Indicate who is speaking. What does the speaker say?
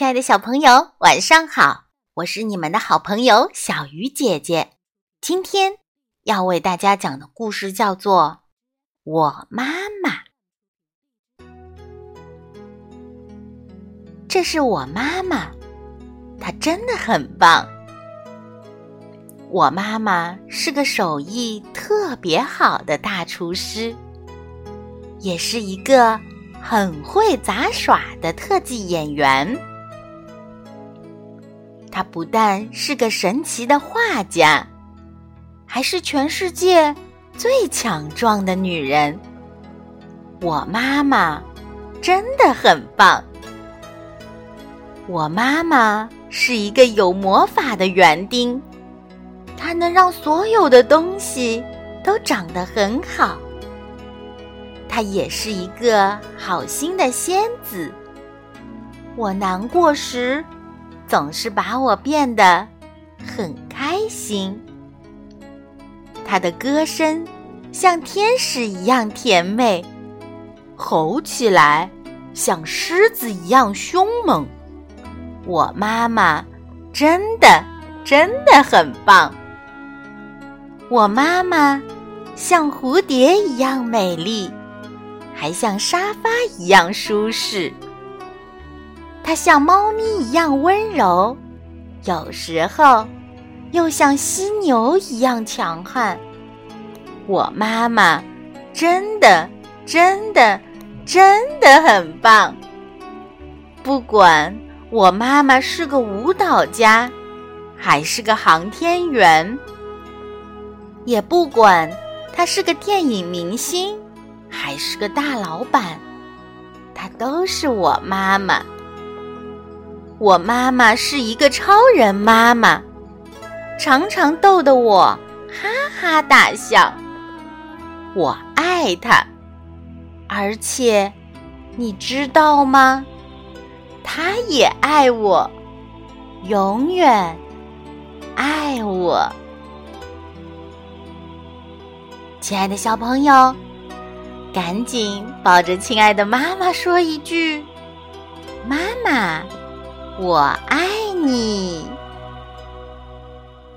Speaker 1: 亲爱的小朋友，晚上好！我是你们的好朋友小鱼姐姐。今天要为大家讲的故事叫做《我妈妈》。这是我妈妈，她真的很棒。我妈妈是个手艺特别好的大厨师，也是一个很会杂耍的特技演员。她不但是个神奇的画家，还是全世界最强壮的女人。我妈妈真的很棒。我妈妈是一个有魔法的园丁，她能让所有的东西都长得很好。她也是一个好心的仙子。我难过时。总是把我变得很开心。他的歌声像天使一样甜美，吼起来像狮子一样凶猛。我妈妈真的真的很棒。我妈妈像蝴蝶一样美丽，还像沙发一样舒适。它像猫咪一样温柔，有时候又像犀牛一样强悍。我妈妈真的、真的、真的很棒。不管我妈妈是个舞蹈家，还是个航天员，也不管她是个电影明星，还是个大老板，她都是我妈妈。我妈妈是一个超人妈妈，常常逗得我哈哈大笑。我爱她，而且你知道吗？她也爱我，永远爱我。亲爱的小朋友，赶紧抱着亲爱的妈妈说一句：“妈妈。”我爱你。